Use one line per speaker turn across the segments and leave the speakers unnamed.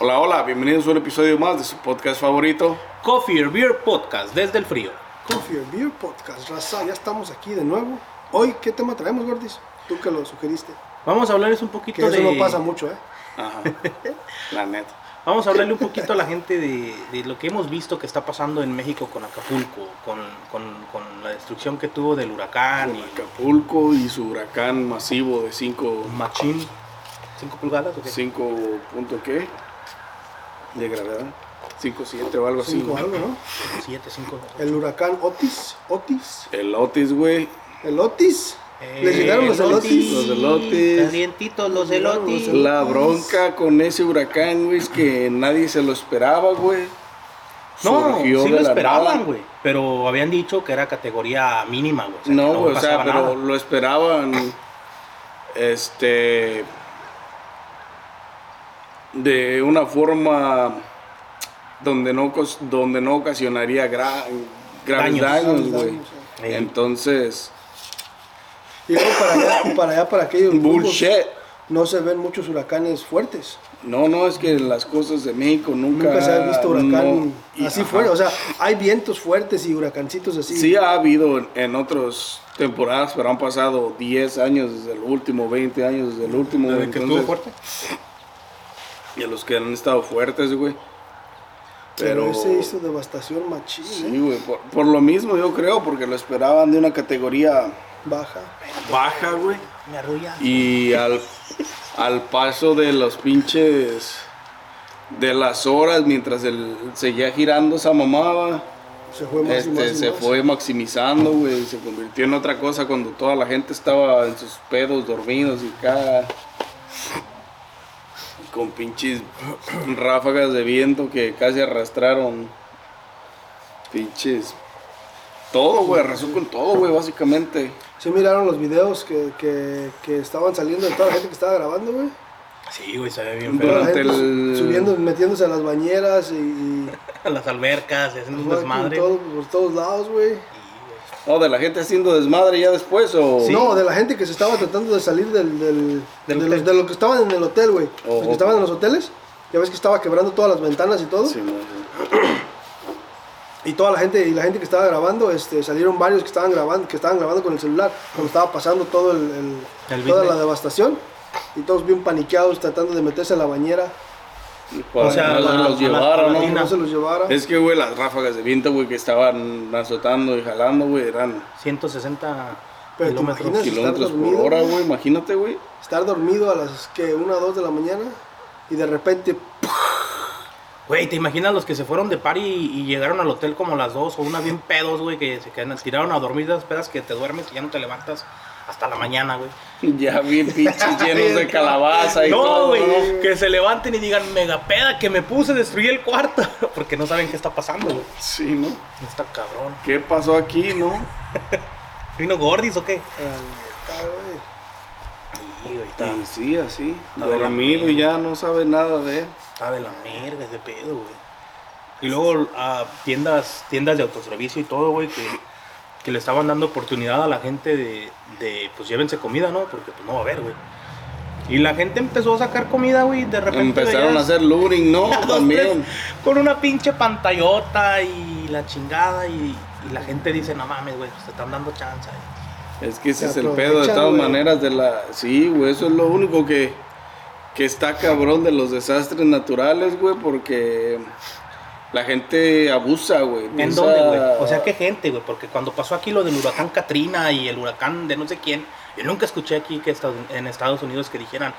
Hola, hola, bienvenidos a un episodio más de su podcast favorito.
Coffee or Beer Podcast desde el frío.
Coffee or Beer Podcast, raza, ya estamos aquí de nuevo. Hoy, ¿qué tema traemos, Gordis? Tú que lo sugeriste.
Vamos a hablarles un poquito
Que eso
de.
no pasa mucho, ¿eh?
Ajá. La neta.
Vamos a hablarle un poquito a la gente de, de lo que hemos visto que está pasando en México con Acapulco, con, con- con la destrucción que tuvo del huracán
Con
y
Acapulco y su huracán masivo de 5
Machín. ¿Cinco pulgadas o qué?
5 punto qué? De gravedad. 5.7 o algo así.
Cinco algo, ¿no?
Siete, cinco.
El huracán Otis, Otis,
El Otis, güey.
el Otis.
Eh,
¿Les llegaron los elotis?
Los elotis.
Calientitos los
los
La bronca con ese huracán, güey, es que nadie se lo esperaba, güey.
No,
Surgió
sí lo esperaban, güey. Pero habían dicho que era categoría mínima, güey. o sea,
No, güey, o sea, pero
nada.
lo esperaban. Este. De una forma. Donde no, cos- donde no ocasionaría gra- graves
Daños.
güey.
daños,
sí.
Entonces.
Y luego para allá, para allá, para aquellos
Bullshit.
no se ven muchos huracanes fuertes.
No, no, es que las cosas de México nunca.
Nunca se ha visto huracán
no- y-
así
ajá.
fuerte. O sea, hay vientos fuertes y huracancitos así.
Sí ha habido en, en otras temporadas, pero han pasado 10 años desde el último, 20 años desde el último.
Desde que estuvo fuerte.
Y a los que han estado fuertes, güey.
pero,
Pero.
ese hizo devastación machín,
Sí,
¿eh?
güey. Por, por lo mismo, yo creo, porque lo esperaban de una categoría
Baja.
baja, güey.
Me arrulla.
Y al, al paso de los pinches. De las horas, mientras él seguía girando esa mamada.
Se fue más y
Este,
más y
se
más.
fue maximizando, güey, se convirtió en otra cosa cuando toda la gente estaba en sus pedos, dormidos y cada con pinches ráfagas de viento que casi arrastraron pinches todo, güey, arrasó con todo, güey, básicamente.
¿Sí miraron los videos que, que, que estaban saliendo de toda la gente que estaba grabando, güey?
Sí, güey, se ve bien feo.
la
Durante
gente
el-
subiendo, metiéndose a las bañeras y, y
Las albercas, y haciendo un
por
desmadre.
todo- por todos lados, güey.
No, de la gente haciendo desmadre ya después o
Sí.
No, de la gente que se estaba tratando de salir del, del,
Del
de, los, de lo que estaban en el hotel, güey.
Oh,
los que estaban en los hoteles. Ya ves que estaba quebrando todas las ventanas y todo.
Sí.
Y toda la gente, y la gente que estaba grabando, este, salieron varios que estaban grabando, que estaban grabando con el celular cuando estaba pasando todo el, el-
El
toda
business.
la devastación. Y todos bien paniqueados tratando de meterse a la bañera.
Para
O sea,
que no
la-
se los llevaron,
la-
¿no?
No se los llevara.
Es que, güey, las ráfagas de viento, güey, que estaban azotando y jalando, güey, eran
160
Pero te
kilómetros.
estar
por
dormido,
hora,
güey.
imagínate, güey.
Estar dormido a las que una o dos de la mañana y de repente
Güey, ¿te imaginas los que se fueron de party y, y llegaron al hotel como las dos o una bien pedos, güey, que se quedan, tiraron a dormir, de esas pedas que te duermes y ya no te levantas hasta la mañana, güey.
Ya bien pinches llenos de calabaza y
No,
todo.
güey,
¿no?
que se levanten y digan, mega peda, que me puse, destruí el cuarto, porque no saben qué está pasando, güey.
Sí, ¿no?
Está cabrón.
¿Qué pasó aquí, no?
¿Vino Gordis o qué?
güey.
Sí, güey,
sí, así.
De
Dormido y ya no sabe nada de él.
está de la merga ese pedo, güey. Y luego a tiendas, tiendas de autoservicio y todo, güey, que, que le estaban dando oportunidad a la gente de, de, pues llévense comida, ¿no? Porque pues no va a haber, güey. Y la gente empezó a sacar comida, güey, de repente
Empezaron a hacer luring, ¿no? También.
tres con una pinche pantallota y la chingada y, y la gente dice, no mames, güey, te están dando chance.
Es que ese
Se
es el pedo de todas
güey.
maneras de la... Sí, güey, eso es lo único que, que está cabrón de los desastres naturales, güey, porque la gente abusa, güey.
¿En
Piensa-
dónde, güey? O sea, qué gente, güey, porque cuando pasó aquí lo del huracán Katrina y el huracán de no sé quién, yo nunca escuché aquí que en Estados Unidos que dijeran,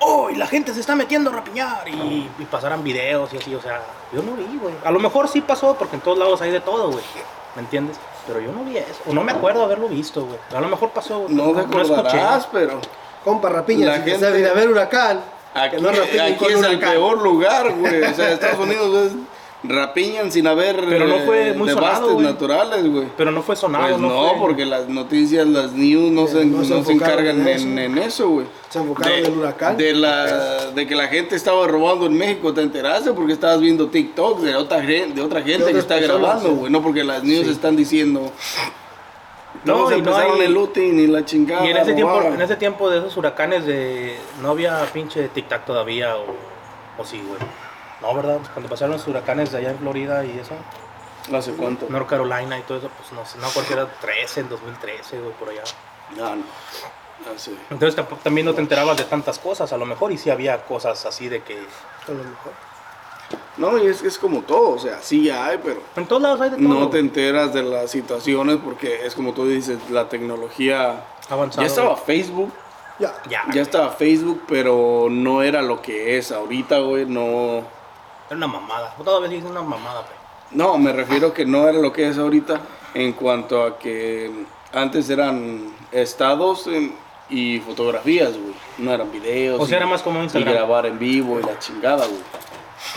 oh, y la gente se está metiendo a rapiñar y, y pasaran videos y así, o sea, yo no vi, güey. A lo mejor sí pasó porque en todos lados hay de todo, güey. ¿Me entiendes? Pero yo no vi eso. O no me acuerdo haberlo visto, güey. A lo mejor pasó. güey,
No te
escuché.
acordarás, pero...
Compa Rapiña,
La
si
gente-
de haber huracán.
Aquí,
que no
es el peor lugar, güey. O sea, Estados Unidos es rapiñan sin haber
Pero no fue
eh,
muy sonado, güey.
naturales, güey.
Pero no fue sonado,
Pues
no,
no,
fue-
porque las noticias, las news no,
Eh,
se,
no
no
se
se
enfocaron
encargan
en
en, en eso, güey.
Se enfocaron en el huracán.
De, la, de que la gente estaba robando en México, ¿te enteraste? Porque estabas viendo TikTok de otra, de otra gente
De
que está
personas,
grabando,
sí.
güey. No porque las news
Sí.
están diciendo...
No,
No, se
y no
empezaron
hay-
el looting y la chingada.
Y en ese, tiempo, en ese tiempo de esos huracanes de... No había pinche tic-tac todavía o, o sí, güey. No, ¿verdad? Cuando pasaron los huracanes de allá en Florida y eso,
¿Hace cuánto?
North Carolina y todo eso, pues no sé, no, cualquiera 13, en 2013, güey, por allá.
No, no. Hace...
Entonces también no te enterabas de tantas cosas, a lo mejor, y sí había cosas así de que...
A lo mejor.
No, y es que es como todo, o sea, sí hay, pero
En todos lados hay de todo.
no te enteras de las situaciones porque es como tú dices, la tecnología...
Avanzado.
Ya estaba Facebook,
Ya.
Ya,
ya estaba Facebook, pero no era lo que es ahorita, güey, no...
Era una mamada. Todavía sigue siendo una mamada, pero...
No, me refiero que no era lo que es ahorita en cuanto a que antes eran estados en- y fotografías, güey. No eran videos.
O sea,
y-
era más como Instagram.
Y grabar en vivo y la chingada, güey.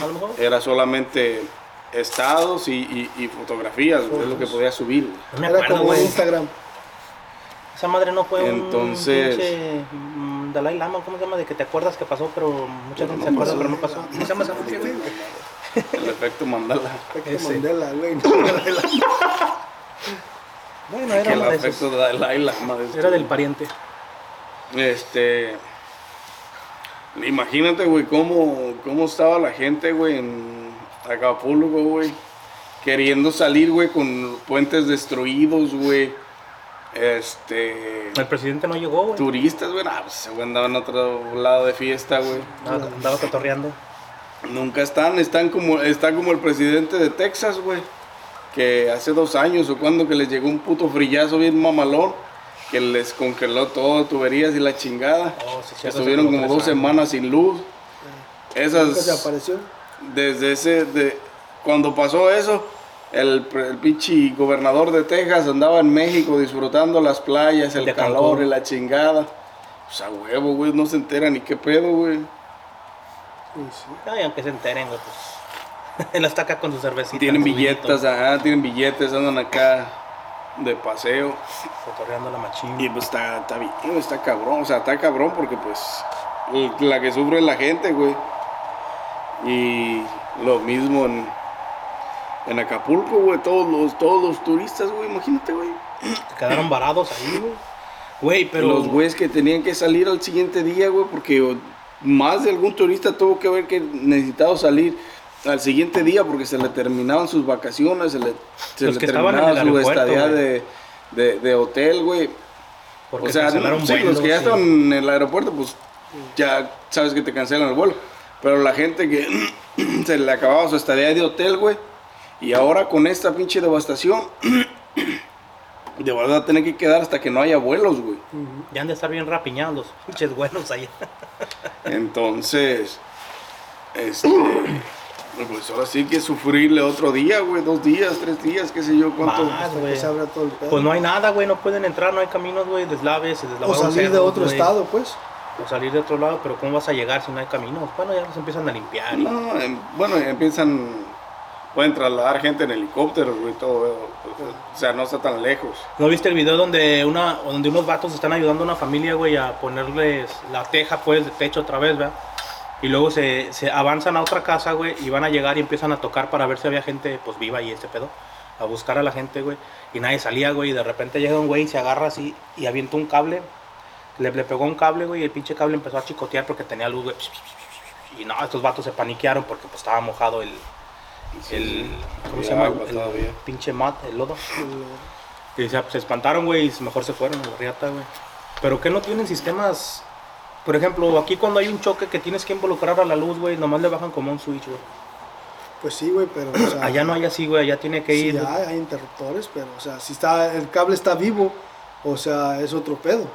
A lo mejor.
Era solamente estados y, y- y fotografías, güey. Es lo que podía subir, güey.
No me
Era
acuerdo,
como
güey.
Instagram.
Esa madre no fue
Entonces-
un pinche Dalai Lama, ¿cómo se llama? De que te acuerdas que pasó, pero mucha gente
no
se acuerda, pero no pasó. ¿Cómo se llama esa madre, güey?
El efecto mandala.
Efecto
Ese.
Mandela, güey.
Bueno, era
el efecto de Dalai Lama. de
Era del pariente.
Este. Imagínate, güey, cómo, cómo estaba la gente, güey, en Acapulco, güey. Queriendo salir, güey, con puentes destruidos, güey. Este.
El presidente no llegó, güey.
Turistas, güey. Ah, pues güey andaba en otro lado de fiesta, güey.
Andaba, andaba cotorreando.
Nunca están, están como, está como el presidente de Texas, güey. Que hace dos años o cuando que les llegó un puto frillazo bien mamalón. Que les congeló todo, tuberías y la chingada.
Oh, sí,
Estuvieron como dos semanas sin luz.
Nunca se
Esas,
apareció.
desde ese, de, cuando pasó eso, el, el pinche gobernador de Texas andaba en México disfrutando las playas, el
De
calor
Cancún.
y la chingada. O sea, huevo, güey, no se entera ni qué pedo, güey.
Sí.
Ay, aunque se enteren, güey, pues. Él está acá con su cervecita.
Tienen billetes, ajá, tienen billetes, andan acá de paseo.
Cotorreando la machín.
Y pues está, está bien, está cabrón, o sea, está cabrón porque pues la que sufre es la gente, güey. Y lo mismo en, en Acapulco, güey, todos los, todos los turistas, güey, imagínate, güey.
Quedaron varados ahí, güey. Güey, pero.
Los güeyes que tenían que salir al siguiente día, güey, porque más de algún turista tuvo que ver que necesitaba salir al siguiente día porque se le terminaban sus vacaciones, se le, se
Los
le terminaba su estadía de, de, de hotel, güey. O sea, no, sí, los que ya
vuelos y-
estaban en el aeropuerto, pues ya sabes que te cancelan el vuelo. Pero la gente que se le acababa su estadía de hotel, güey, y ahora con esta pinche devastación, de verdad va a tener que quedar hasta que no haya vuelos, güey.
Ya han de estar bien rapiñados los pinches buenos ahí.
Entonces, este, pues ahora sí que sufrirle otro día, güey, dos días, tres días, qué sé yo, cuánto.
Más, güey.
se abra todo el pedo.
Pues no hay nada, güey, no pueden entrar, no hay caminos, güey, deslaves, se
o salir de otro
güey.
estado, pues.
O salir de otro lado, pero ¿cómo vas a llegar si no hay caminos? Bueno, ya los empiezan a limpiar. y-
No, em, bueno, empiezan, pueden trasladar gente en helicópteros, güey, todo, eh, o sea, no está tan lejos.
¿No viste el video donde una donde unos vatos están ayudando a una familia, güey, a ponerles la teja, pues, de techo otra vez, ¿verdad? Y luego se, se avanzan a otra casa, güey, y van a llegar y empiezan a tocar para ver si había gente, pues, viva y este pedo. A buscar a la gente, güey. Y nadie salía, güey, y de repente llega un güey y se agarra así y avienta un cable. Le, le pegó un cable, güey, y el pinche cable empezó a chicotear porque tenía luz, güey. Y no, estos vatos se paniquearon porque, pues, estaba mojado el... el ¿Cómo
Y
se llama?
agua
El,
todavía.
pinche mat, el lodo. Y se espantaron, güey, y mejor se fueron a la riata, güey. Pero que no tienen sistemas. Por ejemplo, aquí cuando hay un choque que tienes que involucrar a la luz, güey, nomás le bajan como un switch, güey.
Pues sí, güey, pero. O sea,
Allá no hay así, güey, allá tiene que
sí
ir.
hay, hay interruptores, pero, o sea, si está, el cable está vivo, o sea, es otro pedo.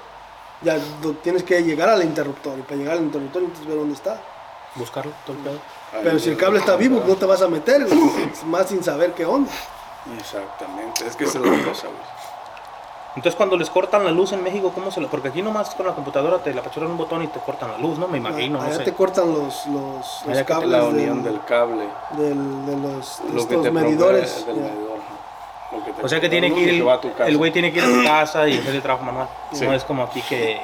Ya tienes que llegar al interruptor, y para llegar al interruptor que ver dónde está.
Buscarlo, todo el pedo.
Pero si el cable está vivo, no te vas a meter, güey, más sin saber qué onda.
Exactamente, es que esa es la cosa, güey.
Entonces, cuando les cortan la luz en México, ¿cómo se lo.? Porque aquí nomás con la computadora te la apachuran un botón y te cortan la luz, ¿no? Me imagino, no
Allá
sé.
te cortan los, los, los cables
La
del-
unión del cable,
del- de los de
lo que
estos
te
medidores.
del medidor. lo que te
O sea que tiene que ir. El,
tu
güey tiene que ir a su casa y hacer el trabajo manual.
Sí.
No es como aquí que.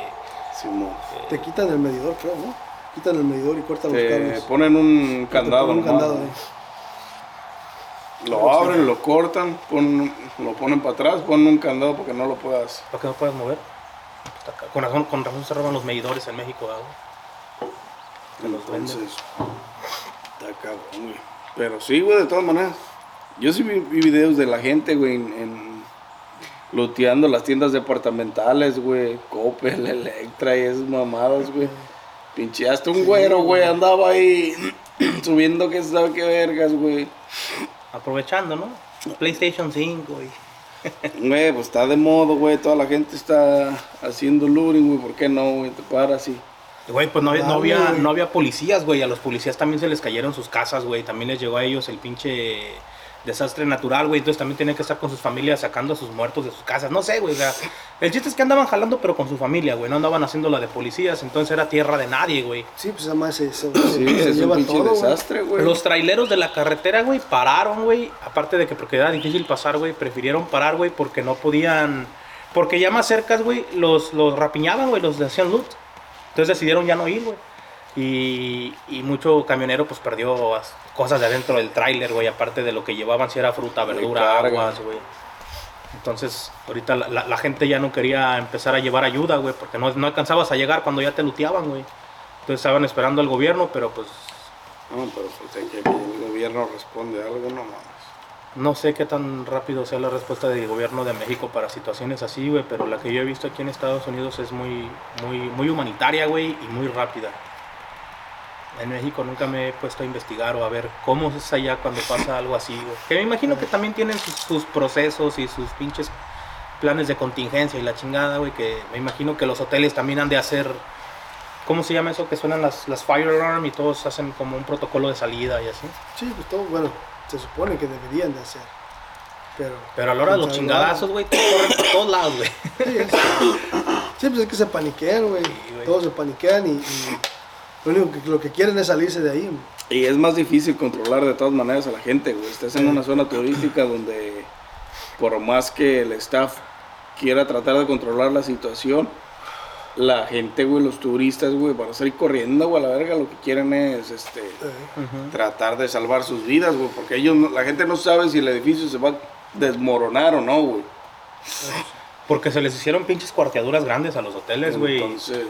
Simón.
Te quitan el medidor, creo, ¿no? Quitan el medidor y cortan los cables.
ponen un
Te
candado,
ponen un candado,
¿no?
eh.
Lo abren, lo cortan, pon- lo ponen para atrás, ponen un candado porque no lo puedas.
¿Para qué no puedes mover? Con razón, con razón se roban los medidores en México, ¿verdad? Te los venden.
Entonces, está cabrón, güey. Pero sí, güey, de todas maneras. Yo sí vi, vi videos de la gente, güey, en, en looteando las tiendas departamentales, güey. Coppel, Electra y esas mamadas, güey. Pinche, hasta un güero, güey, andaba ahí subiendo que sabe qué vergas, güey.
Aprovechando, ¿no? PlayStation 5, güey.
Güey, pues está de modo, güey. Toda la gente está haciendo looting, güey. ¿Por qué no, güey? Te paras y...
Güey, pues no, había- no había, no había policías, güey. A los policías también se les cayeron sus casas, güey. También les llegó a ellos el pinche desastre natural, güey. Entonces también tenían que estar con sus familias sacando a sus muertos de sus casas. No sé, güey. O sea, el chiste es que andaban jalando, pero con su familia, güey. No andaban haciendo la de policías. Entonces era tierra de nadie, güey.
Sí, pues además se, se,
Sí,
se
es un
lleva todo, güey.
desastre, güey.
Los traileros de la carretera, güey, pararon, güey. Aparte de que porque era difícil pasar, güey, prefirieron parar, güey, porque no podían. Porque ya más cercas, güey, los, los rapiñaban, güey, los hacían loot. Entonces decidieron ya no ir, güey. Y, y mucho camionero, pues perdió as- cosas de adentro del tráiler, güey. Aparte de lo que llevaban, si era fruta, verdura, aguas, güey. Entonces, ahorita la, la- la gente ya no quería empezar a llevar ayuda, güey, porque no, no alcanzabas a llegar cuando ya te luteaban, güey. Entonces estaban esperando al gobierno, pero pues
No, pero pues que el gobierno responde algo, no mames.
No sé qué tan rápido sea la respuesta del gobierno de México para situaciones así, güey, pero la que yo he visto aquí en Estados Unidos es muy, muy, muy humanitaria, güey, y muy rápida. En México nunca me he puesto a investigar o a ver cómo es allá cuando pasa algo así, güey. Que me imagino que también tienen sus, sus procesos y sus pinches planes de contingencia y la chingada, güey, que me imagino que los hoteles también han de hacer... ¿Cómo se llama eso? Que suenan las, las fire alarm y todos hacen como un protocolo de salida y así.
Sí, pues todo, bueno, se supone que deberían de hacer. Pero.
Pero a la hora de los chingadazos, güey, todos corren por todos lados, güey.
Sí, sí, pues es que se paniquean, güey.
güey.
Todos se paniquean y, y lo único que, lo que quieren es salirse de ahí.
Y es más difícil controlar de todas maneras a la gente, güey. Estás en una zona turística donde, por más que el staff quiera tratar de controlar la situación, la gente, güey, los turistas, güey, van a salir corriendo, güey, a la verga. Lo que quieren es, este, tratar de salvar sus vidas, güey. Porque ellos, no- la gente no sabe si el edificio se va a desmoronar o no, güey.
Porque se les hicieron pinches cuarteaduras grandes a los hoteles, güey.
Entonces,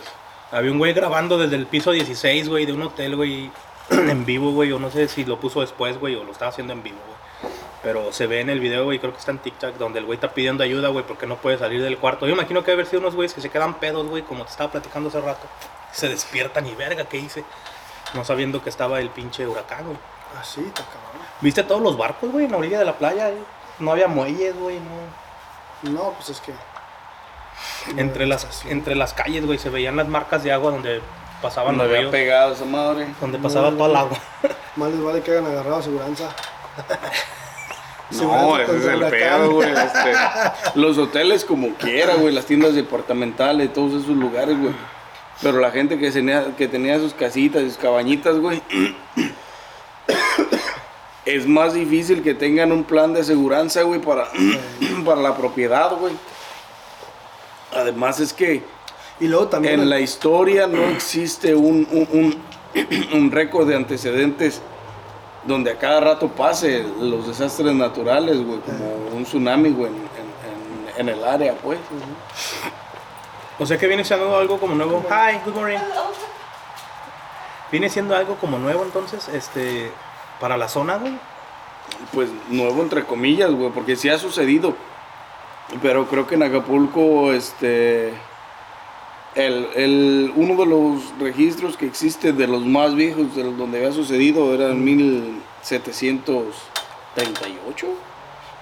Había un güey grabando desde el piso 16, güey, de un hotel, güey, en vivo, güey. O no sé si lo puso después, güey, o lo estaba haciendo en vivo, güey. Pero se ve en el video, güey, creo que está en TikTok, donde el güey está pidiendo ayuda, güey, porque no puede salir del cuarto. Yo imagino que haber sido unos güeyes que se quedan pedos, güey, como te estaba platicando hace rato. Se despiertan y verga, ¿qué hice? No sabiendo que estaba el pinche huracán, güey.
así, está cabrón.
¿Viste todos los barcos, güey, en la orilla de la playa? eh? No había muelles, güey, no.
No, pues es que.
Entre las, entre las calles, güey, se veían las marcas de agua donde pasaban
cuando
los
había
ríos,
pegado esa madre.
donde pasaba todo el agua.
Más les vale que hayan agarrado aseguranza.
No, ese es el pedo, güey. este, los hoteles como quiera, güey, las tiendas departamentales, todos esos lugares, güey. Pero la gente que tenía, que tenía sus casitas, sus cabañitas, güey, es más difícil que tengan un plan de aseguranza, güey, para, para la propiedad, güey. Además es que
Y luego también.
en la historia no existe un, un, un- un récord de antecedentes donde a cada rato pase los desastres naturales, güey, como un tsunami, güey, en, en- en- en el área, pues.
O sea que viene siendo algo como nuevo. Hi, good morning. Viene siendo algo como nuevo entonces, este, para la zona, güey.
Pues nuevo entre comillas, güey, porque sí ha sucedido. Pero creo que en Acapulco, este, el, el- uno de los registros que existe de los más viejos, de los donde había sucedido, era en 1738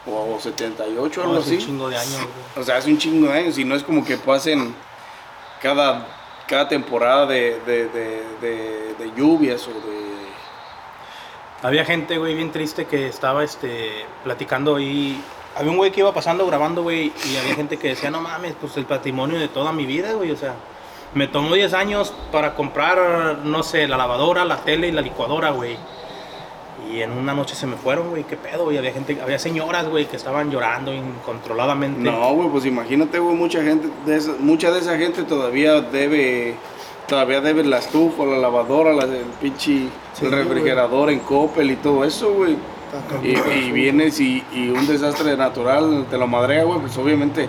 o 78, algo
No, un
así.
chingo de años.
O sea, hace un chingo de años y no es como que pasen cada, cada temporada de, de, de- de- de lluvias o de...
Había gente, güey, bien triste que estaba, este, platicando ahí. Había un güey que iba pasando grabando, güey, y había gente que decía, no mames, pues el patrimonio de toda mi vida, güey, o sea, me tomó 10 años para comprar, no sé, la lavadora, la tele y la licuadora, güey. Y en una noche se me fueron, güey, qué pedo, güey. Había gente, había señoras, güey, que estaban llorando incontroladamente.
No, güey, pues imagínate, güey, mucha gente, de esa, mucha de esa gente todavía debe, todavía debe la estufa, la lavadora, la, el pinche
Sí,
el refrigerador en Coppel y todo eso, güey. Y vienes y, y un desastre natural te lo madrea, güey, pues obviamente.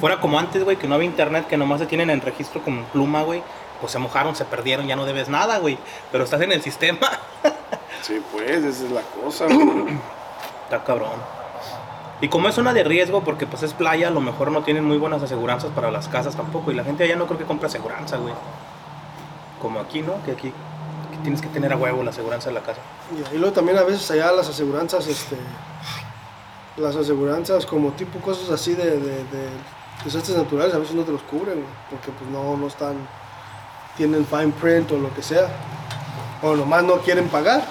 Fuera como antes, güey, que no había internet, que nomás se tienen en registro como pluma, güey. pues se mojaron, se perdieron, ya no debes nada, güey. Pero estás en el sistema.
Sí, pues, esa es la cosa, güey.
Está cabrón. Y como es zona de riesgo, porque pues es playa, a lo mejor no tienen muy buenas aseguranzas para las casas tampoco. Y la gente allá no creo que compre aseguranza, güey. Como aquí, ¿no? Que aquí que tienes que tener a huevo la aseguranza de la casa.
Y, y luego también a veces allá las aseguranzas, este, las aseguranzas como tipo cosas así de, de, de desastres naturales, a veces no te los cubren, porque pues no, no están, tienen fine print o lo que sea, o nomás no quieren pagar.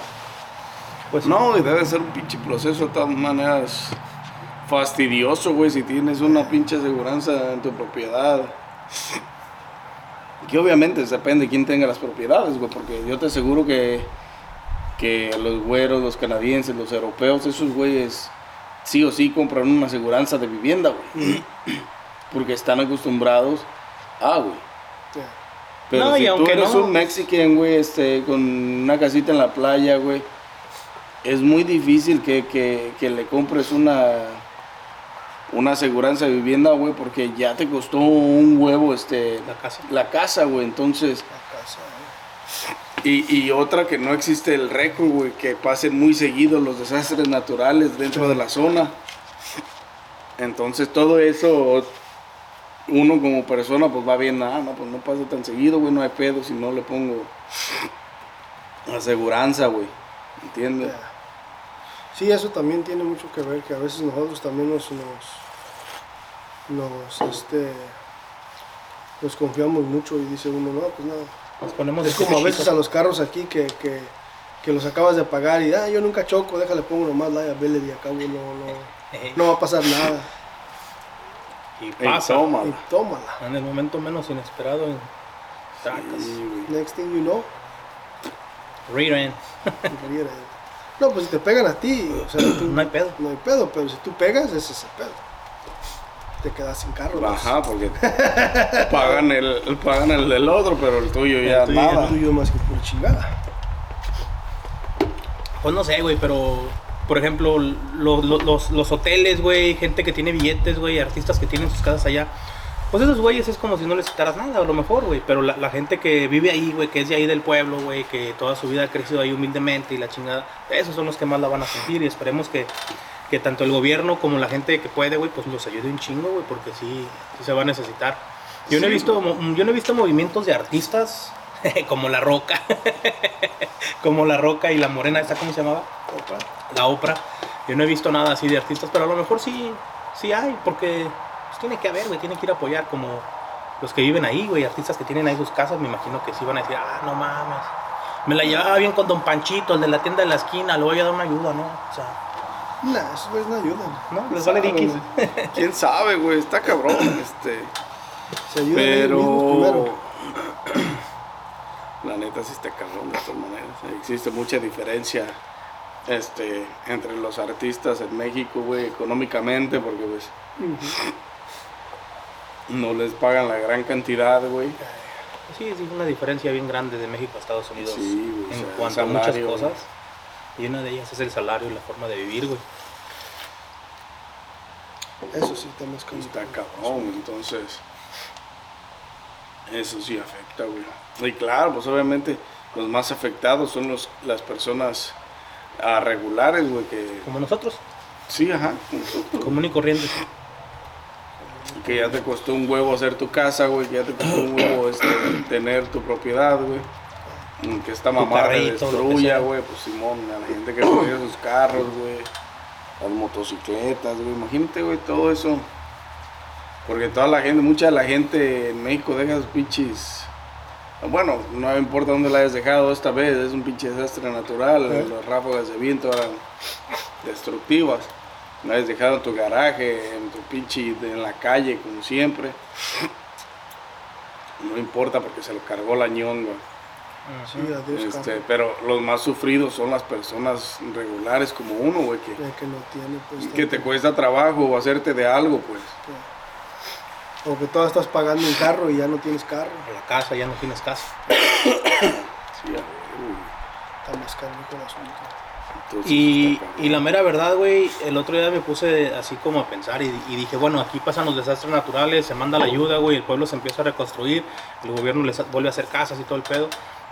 Pues
No, y debe ser un pinche proceso de todas maneras fastidioso, güey, si tienes una pinche aseguranza en tu propiedad. Que obviamente depende de quién tenga las propiedades, güey, porque yo te aseguro que, que los güeros, los canadienses, los europeos, esos güeyes sí o sí compran una aseguranza de vivienda, güey. Porque están acostumbrados a, güey. Pero
No, y
si tú
aunque
eres
no-
un mexican, güey, este, con una casita en la playa, güey, es muy difícil que, que, que le compres una, una aseguranza de vivienda, güey, porque ya te costó un huevo, este,
la casa.
la casa, güey, entonces,
La casa,
y, y otra que no existe el récord, güey, que pasen muy seguido los desastres naturales dentro de la zona. Entonces todo eso, uno como persona, pues va bien, ah, no, pues no pasa tan seguido, güey, no hay pedo si no le pongo aseguranza, güey, ¿entiendes?
Sí, eso también tiene mucho que ver, que a veces nosotros también nos, nos, nos, este, nos confiamos mucho y dice uno, no, pues nada.
Nos ponemos
Es como a veces a los carros aquí que, que, que los acabas de pagar y, ah, yo nunca choco, déjale pongo nomás liability y acabo no, no, no va a pasar nada.
y pasa.
toma.
Y tómala.
En el momento menos inesperado, en.
Sí.
Next thing you know,
Rear end.
No, pues si te pegan a ti, o sea, tú-
No hay pedo.
no hay pedo, pero si tú pegas, ese es el pedo. Te quedas sin carro. pues.
Ajá, porque pagan el, pagan el del otro, pero el tuyo ya
El tuyo-
nada.
El tuyo más que por chingada.
Pues no sé, güey, pero por ejemplo, lo- lo- los, los hoteles, güey, gente que tiene billetes, güey, artistas que tienen sus casas allá. Pues esos güeyes es como si no les quitaras nada, a lo mejor, güey. Pero la, la gente que vive ahí, güey, que es de ahí del pueblo, güey, que toda su vida ha crecido ahí humildemente y la chingada, esos son los que más la van a sentir y esperemos que, que tanto el gobierno como la gente que puede, güey, pues los ayude un chingo, güey, porque sí, sí se va a necesitar. Yo no, he
Sí,
visto, yo no he visto movimientos de artistas como La Roca, como La Roca y La Morena, ¿esta cómo se llamaba? La Oprah. Yo no he visto nada así de artistas, pero a lo mejor sí, sí hay, porque pues, tiene que haber, güey, tiene que ir a apoyar como los que viven ahí, güey, artistas que tienen ahí sus casas, me imagino que sí van a decir, ah, no mames. Me la llevaba bien con Don Panchito, el de la tienda de la esquina, le voy a dar una ayuda, ¿no? O sea,
Nah, esos güeyes no ayudan.
¿no? Les vale diquis.
¿Quién sabe, güey? Está cabrón, este...
Se ayudan
Pero...
primero.
La neta sí está cabrón de todas maneras. Existe mucha diferencia este, entre los artistas en México, güey, económicamente, porque pues no les pagan la gran cantidad, güey.
Sí, sí, una diferencia bien grande de México a Estados Unidos
Sí, güey, o
en
sea,
cuanto a muchas cosas.
güey.
Y una de ellas es el salario y la forma de vivir, güey.
Eso sí, está más caro.
Está cabrón, entonces... Eso sí afecta, güey. Y claro, pues obviamente los más afectados son los, las personas ah, regulares, güey, que...
Como nosotros,
Sí, ajá. nosotros.
común y corriente.
Que ya te costó un huevo hacer tu casa, güey. Que ya te costó un huevo este, tener tu propiedad, güey. Mm, Que esta
que
destruya, güey. Pues Simón, a la gente que perdió sus carros, güey. Las motocicletas, güey. Imagínate, güey, todo eso. Porque toda la gente, mucha de la gente en México deja sus pinches. Bueno, no importa dónde la hayas dejado esta vez, es un pinche desastre natural.
Ajá.
Las ráfagas de viento eran destructivas. Hayas dejado en tu garaje, en tu pinche, en la calle, como siempre. No importa porque se lo cargó la ñonga.
Sí, adiós,
Este, pero los más sufridos son las personas regulares como uno, güey, que,
que no tiene, pues.
que te cuesta trabajo hacerte de algo, pues.
O que todavía estás pagando un carro y ya no tienes carro.
A la casa, ya no tienes casa.
Sí, a ver, güey.
Está más caro el asunto.
Entonces,
Y, y la mera verdad, güey, el otro día me puse así como a pensar y, y dije, bueno, aquí pasan los desastres naturales, se manda la ayuda, güey, el pueblo se empieza a reconstruir, el gobierno les vuelve a hacer casas y todo el pedo,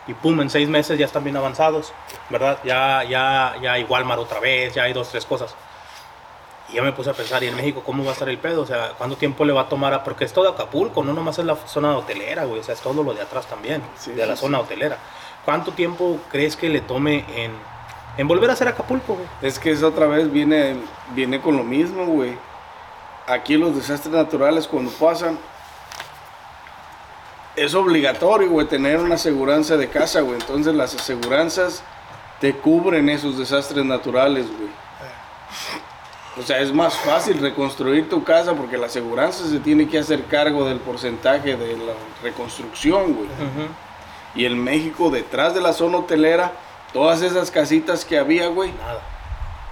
y pum, en seis meses ya están bien avanzados, ¿verdad? Ya, ya, ya hay Walmart otra vez, ya hay dos, tres cosas. Y ya me puse a pensar, ¿y en México cómo va a estar el pedo? O sea, ¿cuánto tiempo le va a tomar? a- Porque es todo Acapulco, no nomás es la zona hotelera, güey, o sea, es todo lo de atrás también,
Sí,
de la
sí,
zona hotelera. ¿Cuánto tiempo crees que le tome en, en volver a ser Acapulco, güey?
Es que es otra vez viene, viene con lo mismo, güey. Aquí los desastres naturales cuando pasan es obligatorio, güey, tener una aseguranza de casa, güey. Entonces las aseguranzas te cubren esos desastres naturales, güey. O sea, es más fácil reconstruir tu casa porque la aseguranza se tiene que hacer cargo del porcentaje de la reconstrucción, güey. Y en México, detrás de la zona hotelera, todas esas casitas que había, güey,
Nada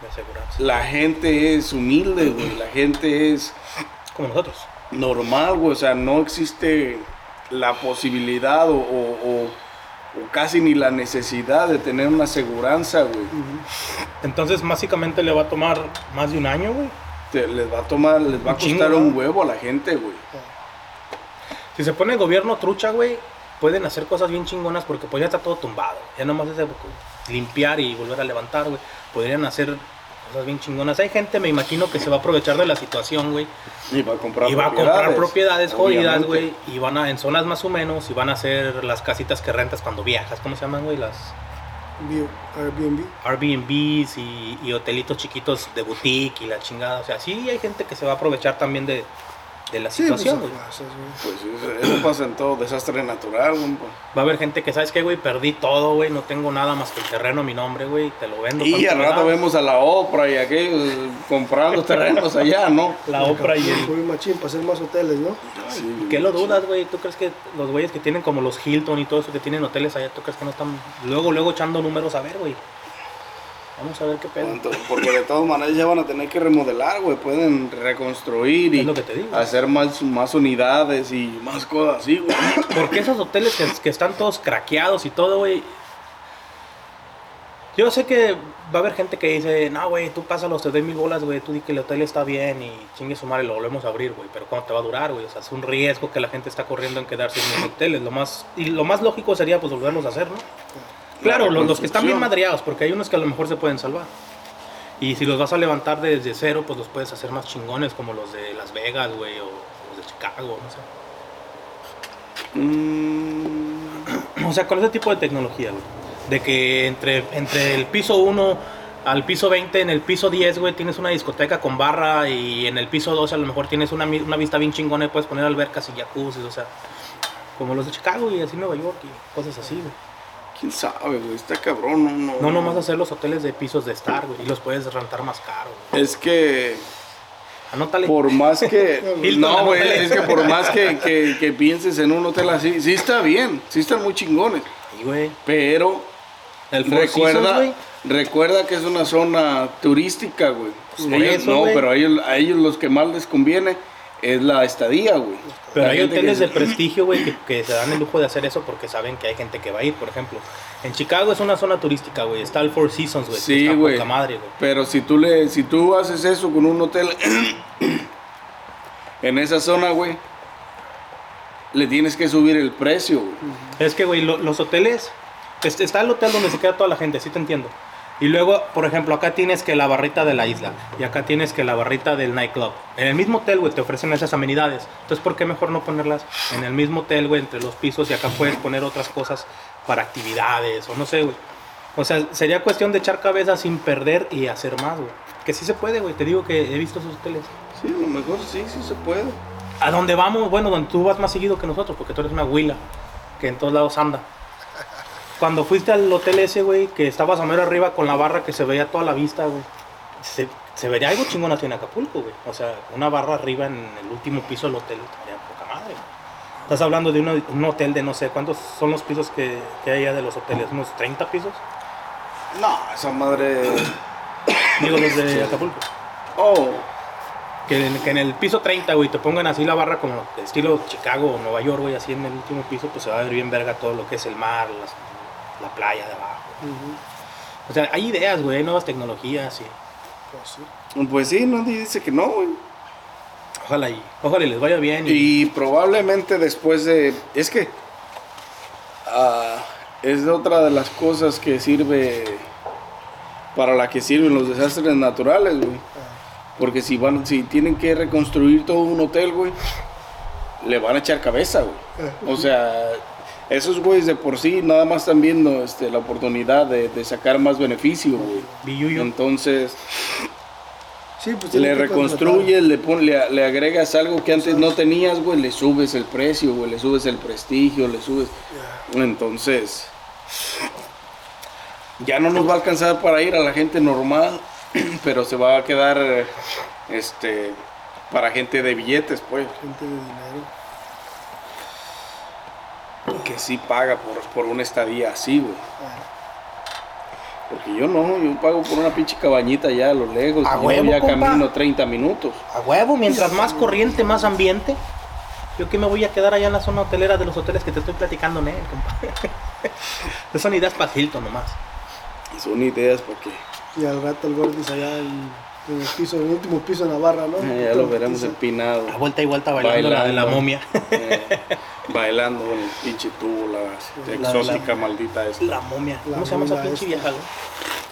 de aseguranza.
la gente es humilde, güey. La gente es
Como nosotros.
normal, güey. O sea, no existe la posibilidad o, o- o- o casi ni la necesidad de tener una aseguranza, güey.
Entonces, básicamente le va a tomar más de un año, güey.
Te- Les va a tomar, les va a
Un chingo,
costar
¿no?
un huevo a la gente, güey.
Si se pone el gobierno trucha, güey, pueden hacer cosas bien chingonas porque pues ya está todo tumbado. Ya nomás es de limpiar y volver a levantar, güey. Podrían hacer cosas bien chingonas. Hay gente, me imagino, que se va a aprovechar de la situación, güey.
Y va a comprar
Y va a comprar
propiedades,
jodidas, güey. Y van a, en zonas más o menos, y van a hacer las casitas que rentas cuando viajas. ¿Cómo se llaman, güey? Las
Airbnb.
Airbnbs y, y hotelitos chiquitos de boutique y la chingada. O sea, sí hay gente que se va a aprovechar también de, de la
Sí, pues,
situación, güey.
Pues eso, eso pasa en todo desastre natural, güey.
Va a haber gente que, ¿sabes qué, güey? Perdí todo, güey. No tengo nada más que el terreno a mi nombre, güey. Te lo vendo.
Y
¿cuánto
al rato vemos a la Oprah y aquellos comprando terrenos allá, ¿no?
La Oprah y el...
Machín para hacer más hoteles, ¿no?
Sí,
¿Qué lo dudas, güey? ¿Tú crees que los güeyes que tienen como los Hilton y todo eso que tienen hoteles allá, tú crees que no están luego, luego echando números a ver, güey? Vamos a ver qué pedo.
Entonces, Porque de todas maneras ya van a tener que remodelar, güey. Pueden reconstruir y
Es lo que te digo.
hacer más, más unidades y más cosas así, güey.
Porque esos hoteles que, que están todos craqueados y todo, güey. Yo sé que va a haber gente que dice, no, güey, tú pásalos, te doy mil bolas, güey, tú di que el hotel está bien y chingue su madre, lo volvemos a abrir, güey. Pero ¿cuánto te va a durar, güey? O sea, es un riesgo que la gente está corriendo en quedarse en los hoteles. Lo más, y lo más lógico sería, pues, volverlos a hacer, ¿no? Claro, los, los que están bien madreados, porque hay unos que a lo mejor se pueden salvar. Y si los vas a levantar desde cero, pues los puedes hacer más chingones, como los de Las Vegas, güey, o los de Chicago, no sé.
Mm,
O sea, con ese tipo de tecnología, güey. De que entre, entre el piso 1 al piso 20, en el piso 10, güey, tienes una discoteca con barra y en el piso 12 a lo mejor tienes una, una vista bien chingona y puedes poner albercas y jacuzzi, o sea, como los de Chicago y así Nueva York y cosas así, güey.
¿Quién sabe, güey? Está cabrón, no, no.
No nomás hacer los hoteles de pisos de estar, güey, y los puedes rentar más caro, güey.
Es que
Anótale.
por más que...
Hilton,
no, güey,
anótale.
es que por más que, que, que pienses en un hotel así, sí está bien, sí están muy chingones,
Sí, güey.
pero
El Four Seasons,
recuerda,
güey.
recuerda que es una zona turística, güey.
Por
Ellos-
eso,
no,
güey.
pero a ellos, a ellos los que más les conviene es la estadía, güey.
Pero
La
hay hoteles
que-
de prestigio, güey, que, que se dan el lujo de hacer eso porque saben que hay gente que va a ir, por ejemplo. En Chicago es una zona turística, güey. Está el Four Seasons, güey.
Sí,
güey.
Pero si tú le, si tú haces eso con un hotel en esa zona, güey, le tienes que subir el precio, güey.
Es que, güey, lo- los hoteles... es- Está el hotel donde se queda toda la gente, sí te entiendo. Y luego, por ejemplo, acá tienes que la barrita de la isla. Y acá tienes que la barrita del nightclub. En el mismo hotel, güey, te ofrecen esas amenidades. Entonces, ¿por qué mejor no ponerlas en el mismo hotel, güey, entre los pisos? Y acá puedes poner otras cosas para actividades o no sé, güey. O sea, sería cuestión de echar cabeza sin perder y hacer más, güey. Que sí se puede, güey. Te digo que he visto esos hoteles.
Sí, a lo mejor sí, sí se puede.
A donde vamos, bueno, donde tú vas más seguido que nosotros, porque tú eres una huila, que en todos lados anda. Cuando fuiste al hotel ese, güey, que estabas a mero arriba con la barra que se veía toda la vista, güey. Se, se vería algo chingón así en Acapulco, güey. O sea, una barra arriba en el último piso del hotel, estaría poca madre. güey. Estás hablando de un hotel de no sé cuántos son los pisos que, que hay allá de los hoteles, unos 30 pisos.
No, esa madre.
Digo, los de Acapulco.
Oh,
Que en, que en el piso 30, güey, te pongan así la barra como estilo Chicago o Nueva York, güey, así en el último piso, pues se va a ver bien verga todo lo que es el mar, las- la playa de abajo. O sea, hay ideas, güey, hay nuevas tecnologías y
Pues sí.
Pues sí, nadie dice que no, güey.
ojalá y ojalá y les vaya bien. Y,
Y probablemente después de... Es que... ah, es otra de las cosas que sirve... Para la que sirven los desastres naturales, güey. Porque si van, si tienen que reconstruir todo un hotel, güey, le van a echar cabeza, güey. O sea, esos güeyes de por sí nada más están viendo este, la oportunidad de, de sacar más beneficio, güey. Entonces,
Sí, pues
le reconstruyes, le, pon- le, le agregas algo que antes no tenías, güey, le subes el precio, güey, le subes el prestigio, le subes. Entonces, ya no nos va a alcanzar para ir a la gente normal, pero se va a quedar este para gente de billetes, pues,
Gente de dinero.
Que sí paga por, por una estadía así, güey. Porque yo no, yo pago por una pinche cabañita allá a los lejos,
A
y yo ya
compa.
camino 30 minutos.
A huevo, mientras más corriente, más ambiente. Yo que me voy a quedar allá en la zona hotelera de los hoteles que te estoy platicando, ¿eh, compa? Son ideas para Hilton nomás.
Son ideas porque
Y al rato el Gordis allá en, en el piso, en el último piso de Navarra, ¿no?
eh, ya lo veremos
noticia.
empinado.
A vuelta y vuelta bailando, la de la
Bailando.
momia.
Eh, bailando con el pinche tubo, la
La-
exótica
la-
maldita esta.
La momia.
La
¿Cómo se llama esa pinche vieja, güey?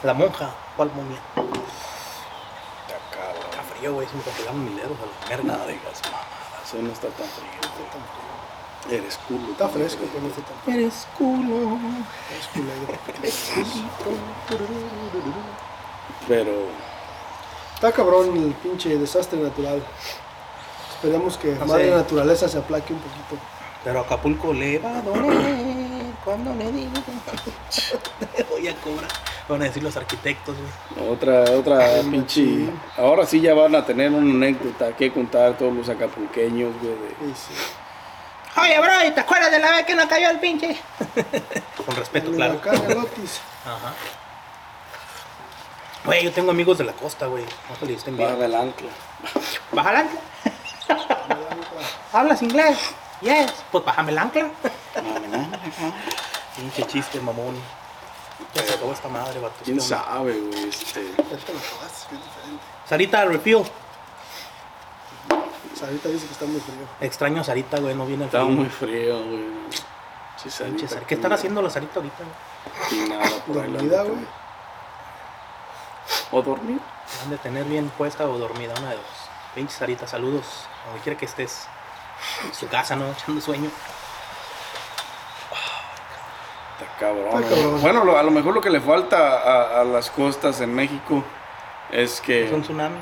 La monja. ¿Cuál momia?
Está cabrón.
Está frío, güey. Se me congelaron mis dedos a la merda.
No digas mamadas, eso no está tan frío. Eres culo.
Está fresco, pero no está tan
Eres culo.
fresco.
Pero
Está cabrón el pinche desastre natural. Esperemos que
No
madre
sé.
naturaleza se aplaque un poquito.
Pero Acapulco le va a doler cuando le diga. Te voy a cobrar. Van a decir los arquitectos, güey.
otra, otra
Ay,
pinche. Ahora sí ya van a tener una anécdota que contar todos los acapulqueños, güey. de-
Y sí.
Oye, bro, ¿te acuerdas de la vez que nos cayó el pinche? Con respeto, claro. Ajá. Güey, yo tengo amigos de la costa, güey. Ojalá estén
Baja
bien.
del ancla.
¿Baja el ancla? ¿Hablas inglés? Yes. Pues bájame el ancla. Pinche chiste, mamón. Ya se acabó esta madre, vato.
¿Quién
Este
sabe, güey? Este,
Ya te lo acabaste, que es diferente.
Sarita, refill.
Sarita dice que está muy frío.
Extraño a Sarita, güey. No viene el frío.
muy frío, güey. Sí,
Pinche
Sarita,
Sarita. ¿Qué están haciendo la Sarita ahorita, güey?
Y nada, por ahí la neta,
güey.
O dormir.
Han de tener bien puesta o dormida, una de dos. Pinche Sarita, saludos. Donde quiera que estés. En su casa, ¿no? Echando sueño.
Está cabrón.
Está cabrón.
Bueno, lo- a lo mejor lo que le falta a, a las costas en México es que
Es un tsunami.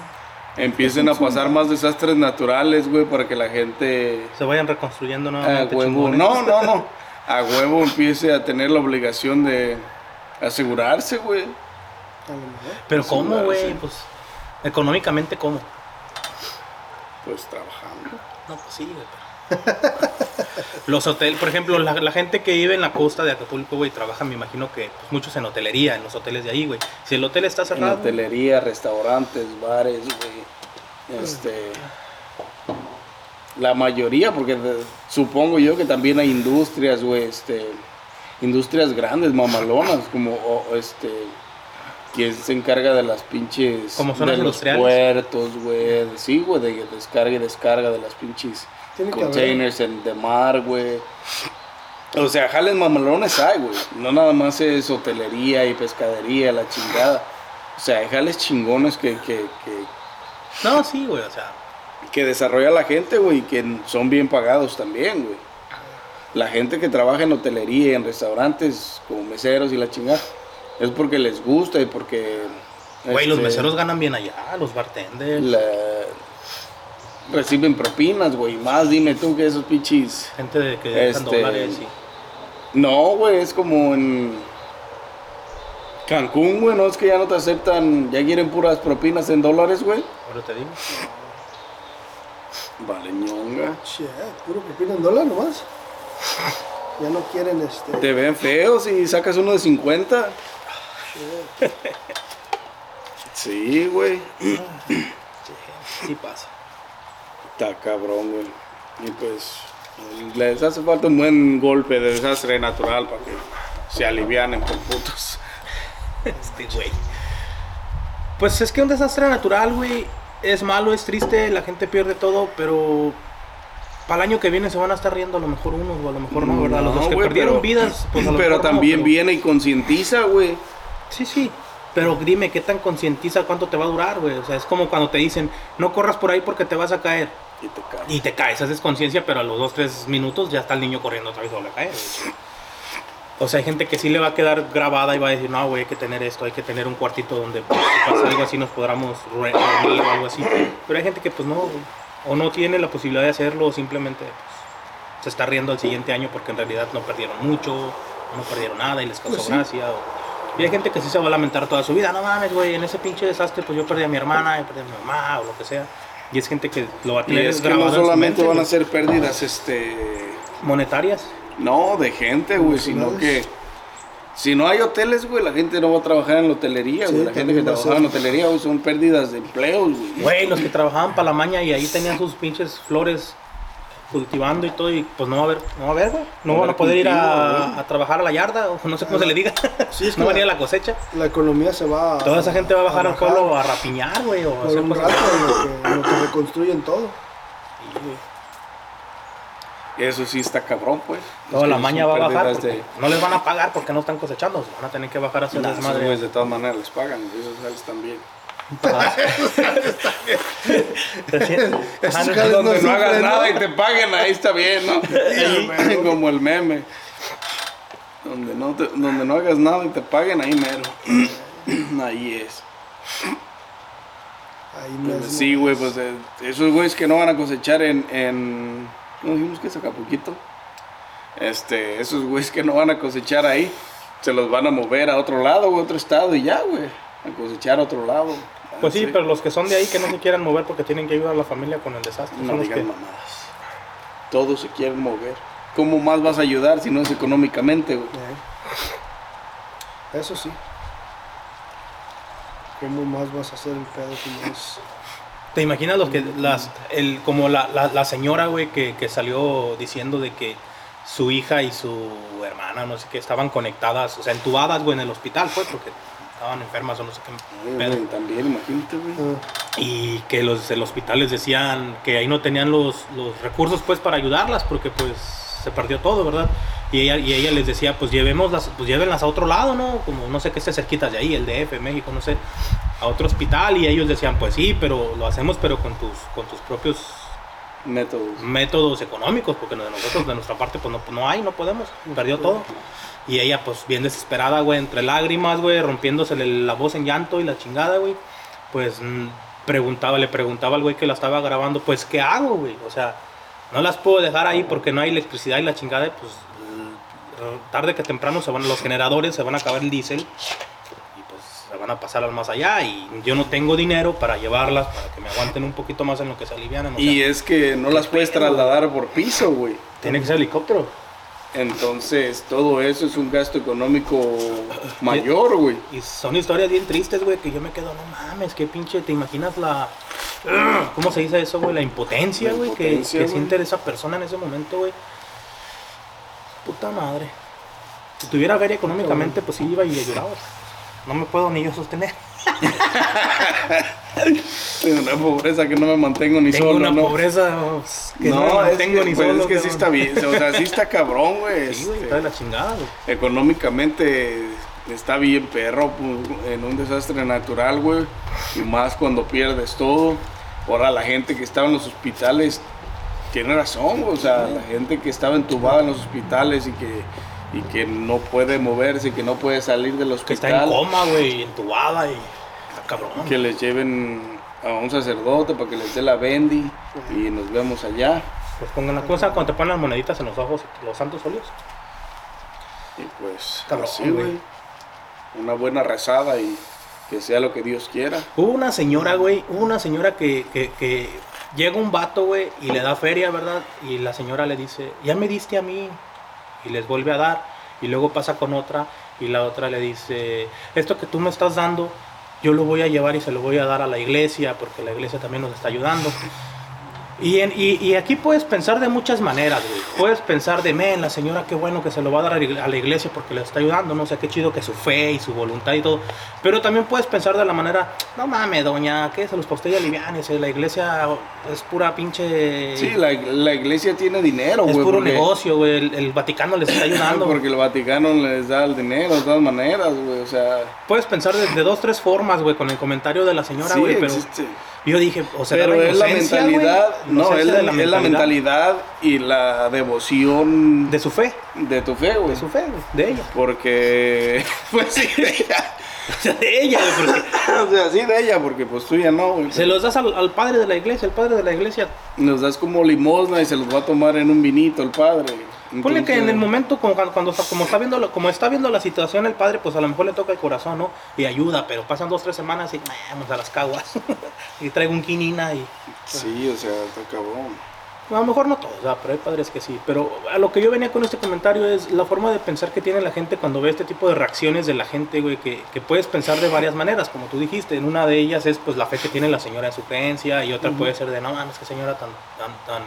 empiecen a pasar más desastres naturales, güey, para que la gente
Se vayan reconstruyendo
a
nuevamente.
huevo,
chingones.
no, no, no, a huevo empiece a tener la obligación de asegurarse, güey.
A lo mejor.
Pero
Sí,
¿cómo, güey?
sí.
Pues económicamente, ¿cómo?
Pues trabajando.
No, pues sí, güey. pero- Los hoteles, por ejemplo, la, la gente que vive en la costa de Acapulco, güey, trabaja, me imagino que pues, muchos en hotelería, en los hoteles de ahí, güey. Si el hotel está
En
cerrado,
hotelería, restaurantes, bares, güey. Este. La mayoría, porque de- supongo yo que también hay industrias, güey, este. Industrias grandes, mamalonas, como o- este. Que se encarga de las pinches.
Como zonas
de los
industriales.
puertos, güey. Sí, güey, de descarga y descarga de las pinches containers en, de mar, güey. O sea, jales mamalones hay, güey. No nada más es hotelería y pescadería, la chingada. O sea, hay jales chingones que, que, que,
no, sí, güey, o sea,
que desarrolla la gente, güey, y que son bien pagados también, güey. La gente que trabaja en hotelería en restaurantes como meseros y la chingada, es porque les gusta y porque...
güey, los
este,
meseros ganan bien allá, los bartenders,
la- reciben propinas, güey. Más dime tú que esos pinches...
gente de que dejan
este,
dólares y...
No, güey, es como en Cancún, güey, no es que ya no te aceptan, ya quieren puras propinas en dólares, güey.
Ahora te digo.
Vale, ñonga.
Shit, puro propina en dólar nomás. Ya no quieren este.
Te ven feos y sacas uno de 50.
Shit.
Sí, güey.
Sí, pasa.
Está cabrón, güey. Y pues les hace falta un buen golpe de desastre natural para que se alivianen por putos.
Este güey. Pues es que un desastre natural, güey, es malo, es triste, la gente pierde todo, pero para el año que viene se van a estar riendo a lo mejor unos o a lo mejor no, ¿verdad? Los, los que
güey,
perdieron
pero-
vidas, pues a lo
Pero
mejor no,
también
pero-
viene y concientiza, güey.
Sí, sí. Pero dime, ¿qué tan concientiza cuánto te va a durar, güey? O sea, es como cuando te dicen, no corras por ahí porque te vas a caer.
Y te cae.
Y te caes, haces conciencia, pero a los 2, 3 minutos ya está el niño corriendo otra vez y vuelve a caer. güey. O sea, hay gente que sí le va a quedar grabada y va a decir, no, güey, hay que tener esto, hay que tener un cuartito donde pues, si pasa algo así nos podamos re- dormir o algo así. Pero hay gente que pues no, güey, o no tiene la posibilidad de hacerlo o simplemente pues, se está riendo al siguiente año porque en realidad no perdieron mucho, o no perdieron nada y les causó
Pues sí.
gracia. o- Y hay gente que sí se va a lamentar toda su vida, no mames, güey, en ese pinche desastre pues yo perdí a mi hermana, yo perdí a mi mamá o lo que sea. Y es gente que lo va a
Y
tener
es que no solamente
mente,
van a ser pérdidas, este...
monetarias.
No, de gente, güey, sino que... Si no hay hoteles, güey, la gente no va a trabajar en la hotelería,
Sí,
güey. La gente que
también va a
trabaja
ser.
en hotelería, güey, son pérdidas de empleos, güey.
Güey, los que trabajaban para la maña y ahí tenían sus pinches flores cultivando y todo, y pues no va a haber, no va a haber, güey. No
Va a
van a poder ir a, a trabajar a la yarda, o no sé cómo se le diga.
Sí, es que
no van a ir a
la-
cosecha.
La economía se va a...
Toda esa gente va a bajar al
bajar
pueblo a rapiñar, güey, o hacer
un
cosas.
rato en lo que, en lo que reconstruyen todo.
Sí.
Eso sí está cabrón, pues.
Toda
Es
la maña va a bajar.
de-
No les van a pagar porque no están cosechando. Van a tener que bajar a hacer
esos
desmadre.
güeyes de todas maneras les pagan, güey, esos sales también.
Ah.
Donde no, hagas
¿no?
nada y te paguen, ahí está bien, ¿no?
Ahí.
Como el meme. Donde no, te- donde no hagas nada y te paguen, ahí mero. ahí es.
Ahí mismo.
Sí, güey, pues eh, esos güeyes que no van a cosechar en. en ¿No dijimos que es Acapulquito? Este, esos güeyes que no van a cosechar ahí, se los van a mover a otro lado, a otro estado y ya, güey. A cosechar a otro lado.
Pues sí, pero los que son de ahí que no se quieran mover porque tienen que ayudar a la familia con el desastre.
No
son los que...
mamadas. Todos se quieren mover. ¿Cómo más vas a ayudar si no es económicamente, güey?
Eso sí. ¿Cómo más vas a hacer el pedo si no es...
¿Te imaginas los que las el como la, la, la señora, güey, que, que salió diciendo de que su hija y su hermana, no sé qué, estaban conectadas, o sea, entubadas, güey, en el hospital, pues, porque estaban enfermas o no sé qué
Ay, también, imagínate, güey.
Y que los del hospital les decían que ahí no tenían los, los recursos, pues, para ayudarlas, porque, pues, se perdió todo, ¿verdad? Y ella, y ella les decía, pues, llevémoslas, pues, llévenlas a otro lado, ¿no? Como, no sé qué esté cerquitas de ahí, el DF, México, no sé, a otro hospital. Y ellos decían, pues, sí, pero lo hacemos, pero con tus, con tus propios
Métodos.
métodos económicos, porque de nosotros, de nuestra parte, pues, no, no hay, no podemos, perdió todo. Y ella, pues, bien desesperada, güey, entre lágrimas, güey, rompiéndosele la voz en llanto y la chingada, güey, pues, mm, preguntaba, le preguntaba al güey que la estaba grabando, pues, ¿qué hago, güey? O sea, no las puedo dejar ahí porque no hay electricidad y la chingada, y, pues, mm, tarde que temprano se van los generadores, se van a acabar el diésel van a pasar al más allá y yo no tengo dinero para llevarlas, para que me aguanten un poquito más en lo que se alivianan. o sea,
Y es que no las puedes trasladar por piso, güey.
tiene que ser helicóptero.
Entonces, todo eso es un gasto económico mayor, güey.
Y son historias bien tristes, güey, que yo me quedo, no mames, qué pinche, ¿te imaginas la... ¿Cómo se dice eso, güey? La impotencia, güey, que, que siente esa persona en ese momento, güey. Puta madre. Si tuviera feria económicamente, pues sí iba y ayudaba. No me puedo ni yo sostener.
Tengo una pobreza que no me mantengo ni
Tengo
solo,
una
¿no?
pobreza que no,
no,
me
es
tengo
que,
ni
pues,
solo.
es que sí está bien, o sea, sí está cabrón, güey.
Sí,
este,
está de la chingada, güey.
económicamente está bien perro en un desastre natural, güey. Y más cuando pierdes todo. Ahora la gente que estaba en los hospitales tiene razón, güey, o sea, la gente que estaba entubada en los hospitales y que, y que no puede moverse, que no puede salir del
Que está en
hospital,
coma, güey, entubada y... Está cabrón.
que les lleven a un sacerdote para que les dé la bendi y nos vemos allá.
Pues pongan la cosa cuando te ponen las moneditas en los ojos, los santos óleos.
Y pues
Cabrón,
así,
güey.
güey. Una buena rezada y que sea lo que Dios quiera.
Hubo una señora, güey, hubo una señora que, que, que llega un vato, güey, y le da feria, ¿verdad? Y la señora le dice, ya me diste a mí. Y les vuelve a dar. Y luego pasa con otra y la otra le dice, esto que tú me estás dando, yo lo voy a llevar y se lo voy a dar a la iglesia porque la iglesia también nos está ayudando. Y, en- y, y aquí puedes pensar de muchas maneras, güey. Puedes pensar de, men, la señora qué bueno que se lo va a dar a la iglesia porque le está ayudando, no sé, qué chido que su fe y su voluntad y todo. Pero también puedes pensar de la manera, no mames, doña, ¿qué se los postea alivianes? La iglesia es pura pinche...
Sí, la, la iglesia tiene dinero,
es
güey.
puro
porque-
negocio, güey. El, el Vaticano les está ayudando.
Porque el Vaticano les da el dinero de todas maneras, güey. O sea,
Puedes pensar de, de dos, tres formas, güey, con el comentario de la señora,
sí
güey. pero
existe.
Yo dije, o sea,
Pero es la mentalidad, no, es la, mentalidad y la devoción
de su fe,
de tu fe, güey.
de su fe, güey, de ella.
Porque, pues sí, de ella.
O sea, de ella, porque
O sea, sí de ella, porque pues tú ya no, güey.
se los das al, al padre de la iglesia, el padre de la iglesia.
Nos das como limosna y se los va a tomar en un vinito el padre.
Ponle que en el momento, como cuando, como, está viendo, lo- como está viendo la situación el padre, pues a lo mejor le toca el corazón, ¿no? Y ayuda, pero pasan dos, tres semanas y "Nah, vamos a las caguas. y traigo un quinina y...
Sí, o sea, está cabrón.
A lo mejor no todos, pero hay padres que sí. Pero a lo que yo venía con este comentario es la forma de pensar que tiene la gente cuando ve este tipo de reacciones de la gente, güey, que, que puedes pensar de varias maneras, como tú dijiste. En una de ellas es pues la fe que tiene la señora en su creencia y otra puede ser de, no mames, qué señora tan, tan, tan,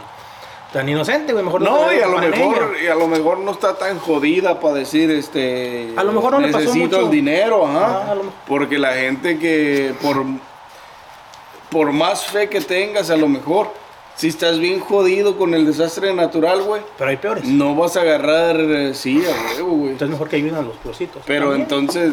tan inocente, güey, mejor
No, y a lo mejor,
ella".
y a lo mejor no está tan jodida para decir este
A lo mejor no le pasó
necesito
mucho.
el dinero, ajá.
Ah, lo.
Porque la gente que por por más fe que tengas, a lo mejor si estás bien jodido con el desastre natural, güey,
Pero hay peores.
no vas a agarrar eh, sí a huevo, güey.
Entonces mejor que ayuden a los plositos.
Pero
También.
entonces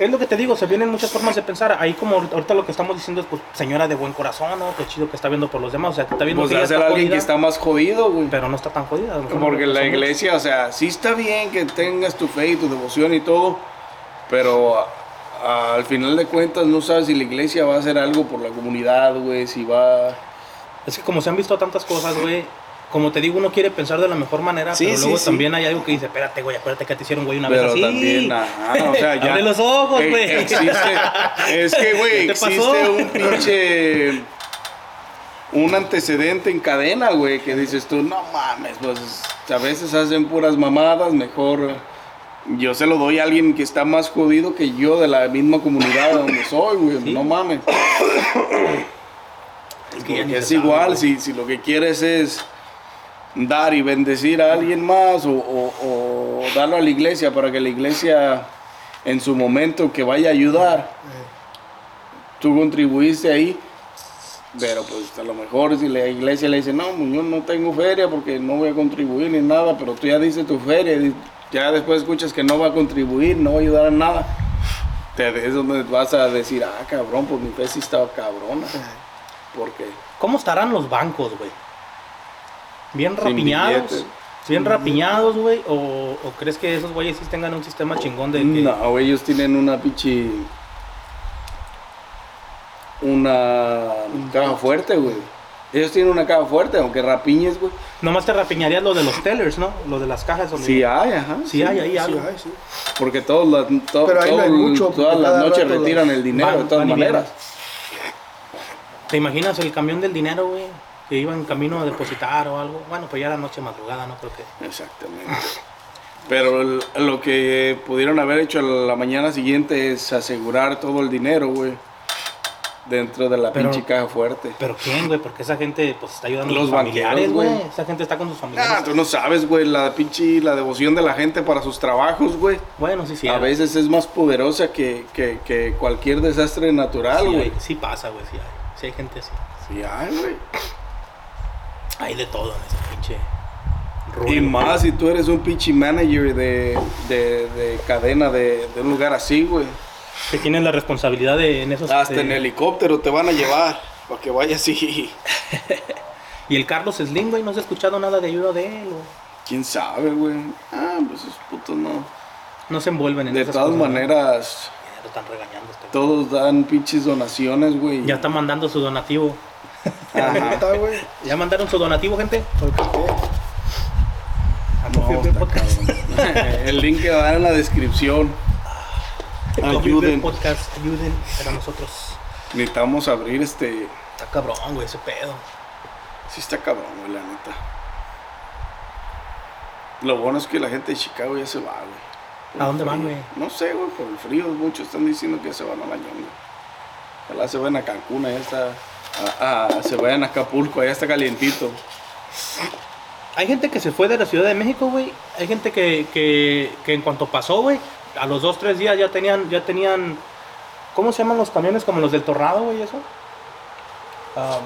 Es lo que te digo, se vienen muchas formas de pensar. Ahí como ahorita lo que estamos diciendo es, pues, señora de buen corazón, ¿no? Qué chido que está viendo por los demás. O sea, que está viendo
pues
que
alguien que
jodida,
está más jodido, güey.
Pero no está tan jodida.
Porque la
mucho.
iglesia, o sea, sí está bien que tengas tu fe y tu devoción y todo, pero a- a- al final de cuentas no sabes si la iglesia va a hacer algo por la comunidad, güey, si va...
Es que como se han visto tantas cosas, güey, como te digo, uno quiere pensar de la mejor manera,
Sí,
pero
sí,
luego
sí.
también hay algo que dice, espérate, güey, acuérdate que te hicieron, güey, una vez
Pero
así.
también, ajá, o sea, ya...
Abre los ojos,
Eh,
güey.
existe, es que, güey, existe un pinche... Un antecedente en cadena, güey, que dices tú, no mames, pues a veces hacen puras mamadas, mejor... Yo se lo doy a alguien que está más jodido que yo de la misma comunidad donde soy, güey. No mames.
Es que ya
es
sabe,
igual, si, si lo que quieres es dar y bendecir a alguien más o, o- o darlo a la iglesia para que la iglesia en su momento que vaya a ayudar, tú contribuiste ahí, pero pues a lo mejor si la iglesia le dice, no, pues, yo no tengo feria porque no voy a contribuir ni nada, pero tú ya dices tu feria, y ya después escuchas que no va a contribuir, no va a ayudar a nada, te es donde vas a decir, ah, cabrón, pues mi fe sí estaba cabrona, porque...
¿Cómo estarán los bancos, güey? ¿Bien rapiñados? ¿Bien rapiñados, güey? ¿O, o crees que esos güeyes sí tengan un sistema chingón de que...
No, güey, ellos tienen una pinche. Una caja fuerte, güey. Ellos tienen una caja fuerte, aunque rapiñes, güey.
Nomás te rapiñarías lo de los tellers, ¿no? Lo de las cajas. donde-
Sí hay, ajá.
Sí hay ahí
Sí,
algo.
ay, sí.
Porque todos las, to-
Pero ahí no hay mucho,
todas las noches retiran
los-
el dinero
van-
de todas maneras.
¿Te imaginas el camión del dinero, güey? Que iba en camino a depositar o algo. Bueno, pues ya era noche madrugada, ¿no? Creo que...
Exactamente. Pero lo que pudieron haber hecho a la mañana siguiente es asegurar todo el dinero, güey. Dentro de la
Pero-
pinche caja fuerte.
¿Pero quién, güey? Porque esa gente, pues, está ayudando a
Los
sus familiares, güey. Esa gente está con sus familiares.
Ah, tú no sabes, güey, la pinche, la devoción de la gente para sus trabajos, güey.
Bueno, sí, sí.
a veces es más poderosa que, que, que cualquier desastre natural,
sí,
güey.
hay- sí pasa, güey, sí hay. Sí hay gente así.
Sí, hay, güey.
Hay de todo en esa pinche...
Y
rollo.
más si tú eres un pinche manager de, de, de cadena de, de un lugar así, güey.
Que tienen la responsabilidad de en esos...
Hasta
eh,
en helicóptero te van a llevar para que vayas así.
Y el Carlos Slim, güey, no se ha escuchado nada de ayuda de él. o
¿Quién sabe, güey? Ah, pues esos putos no.
No se envuelven en
De
esas
todas
cosas,
maneras,
están regañando este
todos dan pinches donaciones, güey.
Ya está mandando su donativo.
Neta, güey.
¿Ya mandaron su donativo, gente?
¿Por qué?
A
No,
Podcast.
El link que va a dar en la descripción.
Break
Ayuden.
Podcast, ayuden para nosotros.
Necesitamos abrir este.
Está cabrón, güey, ese pedo.
Sí está cabrón, güey, la neta. Lo bueno es que la gente de Chicago ya se va, güey. Por
¿A dónde van, güey?
No sé, güey, por el frío. Muchos están diciendo que ya se van a la ñonga. Ojalá se van a Cancún, allá está a- a- se vayan a Acapulco, allá está calientito.
Hay gente que se fue de la Ciudad de México, güey. Hay gente que, que, que en cuanto pasó, güey, a los dos, tres días ya tenían, ya tenían, ¿cómo se llaman los camiones? Como los del Tornado, güey, eso. Ah,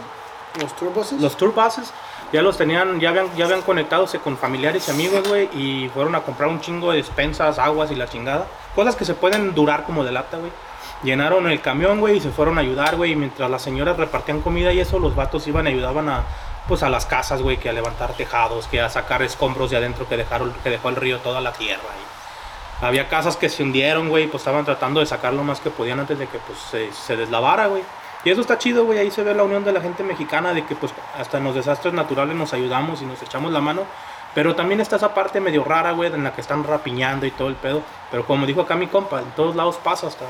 Los turbuses.
los tour buses ya los tenían, ya habían, ya habían conectadose con familiares y amigos, güey, y fueron a comprar un chingo de despensas, aguas y la chingada. Cosas que se pueden durar como de lata, güey. Llenaron el camión, güey, y se fueron a ayudar, güey, y mientras las señoras repartían comida y eso, los vatos iban y ayudaban a, pues, a las casas, güey, que a levantar tejados, que a sacar escombros de adentro que dejaron, que dejó el río toda la tierra. y había casas que se hundieron, güey, pues estaban tratando de sacar lo más que podían antes de que, pues, se, se deslavara, güey. Y eso está chido, güey. Ahí se ve la unión de la gente mexicana, de que pues hasta en los desastres naturales nos ayudamos y nos echamos la mano. Pero también está esa parte medio rara, güey, en la que están rapiñando y todo el pedo. Pero como dijo acá mi compa, en todos lados pasa hasta...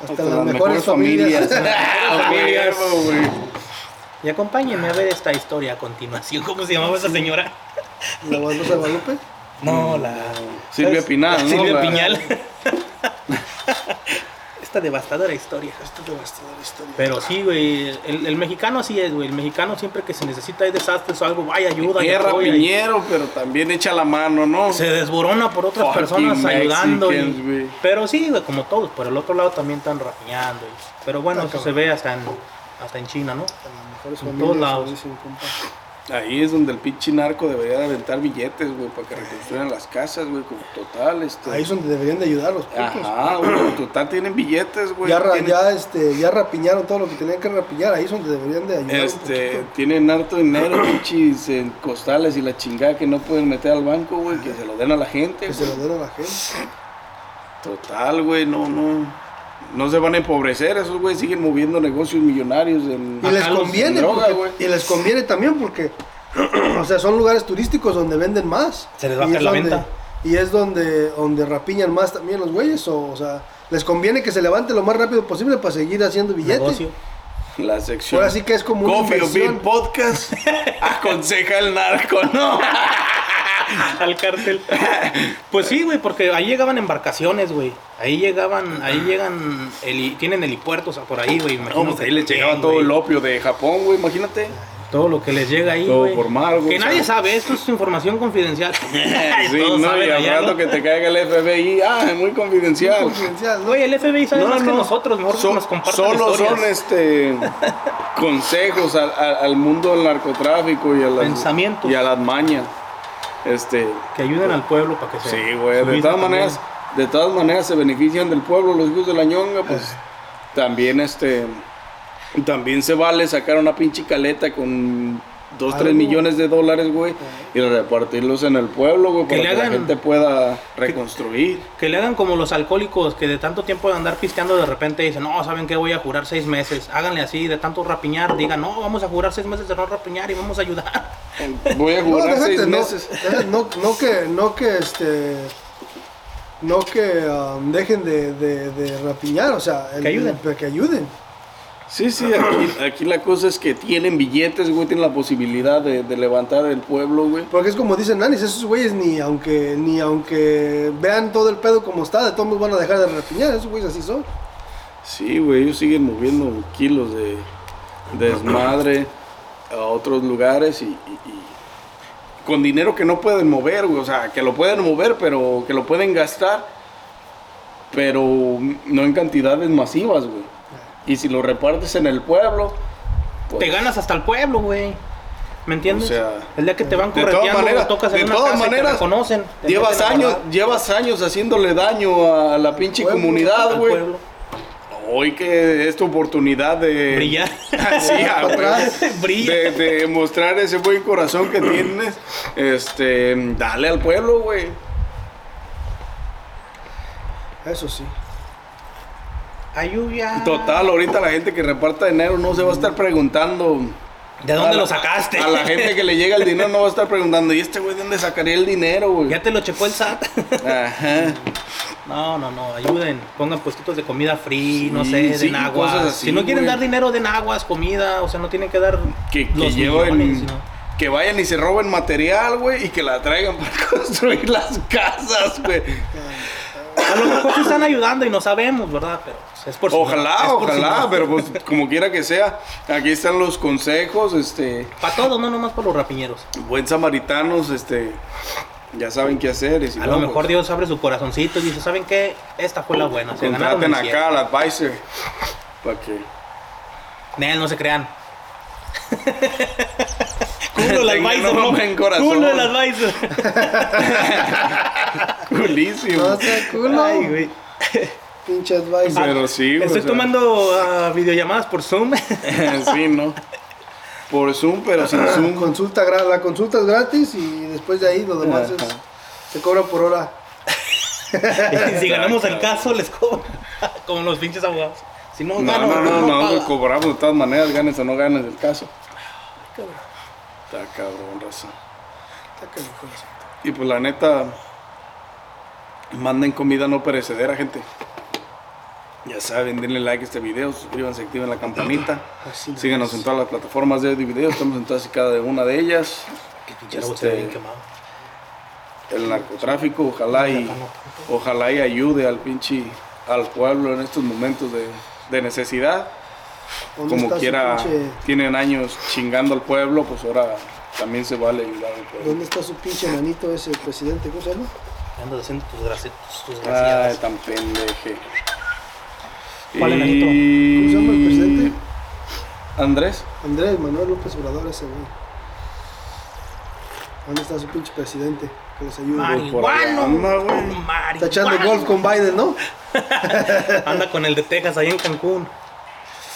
Hasta las mejores familias.
Ah,
familias.
huevo, güey.
Y acompáñenme a ver esta historia a continuación. ¿Cómo se llamaba esa señora?
La Guadalupe.
No, la...
Silvia Pinal, ¿no?
Silvia
La-
Piñal. esta devastadora historia.
Esta devastadora historia.
Pero sí, güey, el, el mexicano así es, güey. El mexicano siempre que se necesita hay desastres o algo, vaya, ayuda.
Guerra
apoya, y
piñero, pero también echa la mano, ¿no?
Se desborona por otras
Fucking
personas ayudando. y- pero sí, güey, como todos. Por el otro lado también están rapiñando. y- pero bueno,
Ah,
eso se ve hasta en, hasta en China, ¿no?
Hasta las mejores
En todos lados.
como dicen, compa.
Ahí es donde el pinche narco debería de aventar billetes, güey, para que reconstruyan las casas, güey, como total, este...
Ahí es donde deberían de ayudar los putos.
Ajá, güey, como total tienen billetes, güey.
ya, ra-
tienen-
ya, este, ya rapiñaron todo lo que tenían que rapiñar. Ahí es donde deberían de ayudar.
Este, tienen harto dinero, pinches en costales y la chingada que no pueden meter al banco, güey, que se lo den a la gente.
Que se lo den a la gente.
Total, güey, no, no. No se van a empobrecer, esos güey siguen moviendo negocios millonarios en,
Y les conviene,
en droga,
porque-
güey.
y les conviene también porque, o sea, son lugares turísticos donde venden más.
Se les va a
es
la
donde-
venta.
Y es donde, donde rapiñan más también los güeyes, o, o sea, les conviene que se levante lo más rápido posible para seguir haciendo billetes.
La sección.
Ahora sí que es como una
Coffee Podcast aconseja el narco, ¿no?
Al cartel. Pues sí, güey, porque ahí llegaban embarcaciones, güey. Ahí llegaban, ahí llegan, heli- tienen helipuertos por ahí, güey.
No, pues ahí les llegaba todo el opio de Japón, güey, imagínate.
Todo lo que les llega ahí,
Todo por mar, güey,
Que
o sea.
nadie sabe, esto es información confidencial.
Sí,
Todos
no, y al rato
¿no?
que te caiga el FBI, ah, es muy confidencial.
Confidencial, ¿no?
Güey, el FBI sabe más que nosotros, mejor que nos compartan
Solo
historias.
son este consejos al, al- al mundo del narcotráfico y a las
Pensamientos.
y a las mañas. Este,
Que ayuden al pueblo para que se...
sí, güey, de todas maneras, de todas maneras se benefician del pueblo los hijos de la ñonga, pues también este también se vale sacar una pinche caleta con dos, tres
Algo.
millones de dólares, güey, y repartirlos en el pueblo, güey,
Que
para que la gente pueda reconstruir.
Que le hagan como los alcohólicos que de tanto tiempo de andar pisteando de repente dicen, no, ¿saben qué? Voy a jurar seis meses. Háganle así, de tanto rapiñar, digan, no, vamos a jurar seis meses de no rapiñar y vamos a ayudar.
Voy a
No,
jurar
déjate,
seis
no,
meses.
no, no que, no que, este, no que um, dejen de, de, de rapiñar, o sea, el-
Que ayuden.
el- que ayuden.
Sí, sí, aquí, aquí la cosa es que tienen billetes, güey, tienen la posibilidad de, de levantar el pueblo, güey.
Porque es como dicen Nanis, esos güeyes ni aunque, ni aunque vean todo el pedo como está, de todos modos van a dejar de rapiñar, esos güeyes así son.
Sí, güey, ellos siguen moviendo kilos de desmadre a otros lugares y, y- y con dinero que no pueden mover, güey, o sea, que lo pueden mover, pero que lo pueden gastar, pero no en cantidades masivas, güey. Y si lo repartes en el pueblo, pues,
Te ganas hasta el pueblo, güey. ¿Me entiendes?
O sea,
el día que te van
de todas
correteando,
maneras-
tocas en
de
una
todas
casa y te
maneras,
reconocen. te
llevas años, llevas años haciéndole daño a la pinche
Pueblo,
comunidad, güey. Hoy que es tu oportunidad de
Brillar.
Sí, ah, güey.
Brilla.
de, de mostrar ese buen corazón que tienes, este, dale al pueblo, güey.
Eso sí.
Ayuya.
Total, ahorita la gente que reparta dinero no se va a estar preguntando.
¿De dónde
a la-
lo sacaste?
A la gente que le llega el dinero no va a estar preguntando, ¿y este güey de dónde sacaría el dinero, güey?
Ya te lo checó el SAT.
Ajá.
No, no, no, ayuden. Pongan puestitos de comida free, no sé,
sí,
den aguas.
así,
si no quieren
güey.
dar dinero, den aguas, comida. O sea, no tienen que dar
Que, que
los
lleven-
millones, sino-
que vayan y se roben material, güey, y que la traigan para construir las casas, güey.
A lo mejor se están ayudando y no sabemos, ¿verdad? Pero es por si no,
Ojalá,
es por si
ojalá,
no.
pero pues como quiera que sea, aquí están los consejos, este,
Para todos, no nomás para los rapiñeros.
buen samaritanos, este, ya saben qué hacer. Y si
A
no,
lo mejor
pues,
Dios abre su corazoncito y dice, ¿saben qué? Esta fue la buena. Se
contraten
el cielo".
acá al advisor para que
Nel, no se crean. Culo el advisor. Culo el advisor.
culísimo.
No sea culo.
Ay, güey.
Pinche advisor.
Pero sí, güey,
Estoy
o sea,
tomando ah, videollamadas por Zoom.
sí, ¿no? Por Zoom, pero sin Zoom.
Consulta, gra- la consulta es gratis y después de ahí lo demás es, se cobra por hora.
y si ganamos el caso, les cobro. Como los pinches abogados. Si no,
No,
gano,
no, no, no, no, cobramos de todas maneras, ganes o no ganes el caso. Está cabrón, raza.
Está canijo eso.
Y pues la neta, manden comida no perecedera, gente. Ya saben, denle like a este video, suscríbanse, activen la campanita.
Así nomás.
Síganos en todas las plataformas de audio y video, estamos en todas y cada una de ellas.
Que
Este-
bien quemado.
El narcotráfico, ojalá y ojalá y ayude al pinche al pueblo en estos momentos de, de necesidad.
¿Dónde
Como quiera, tienen años chingando al pueblo, pues ahora también se vale ayudar al pueblo.
¿Dónde está su pinche manito ese presidente? ¿Cómo se llama?
Ando haciendo tus, graci- tus
Ay,
gracias.
tan pendeje.
¿Cuál enanito?
Y-
¿Cómo se llama el presidente?
Andrés.
Andrés Manuel López Obrador ese güey. ¿Dónde está su pinche presidente? Que les ayude.
Marihuano. Marihuano.
Está echando golf con Biden, ¿no?
Anda con el de Texas ahí en Cancún.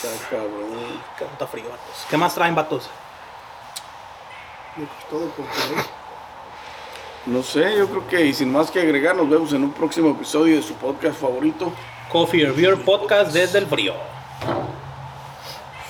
Está cabrón.
Qué puta frío, vatos. ¿Qué más traen, vatos?
Me costó todo por traer.
No sé, yo creo que y sin más que agregar, nos vemos en un próximo episodio de su podcast favorito.
Coffee or Beer Podcast desde el frío.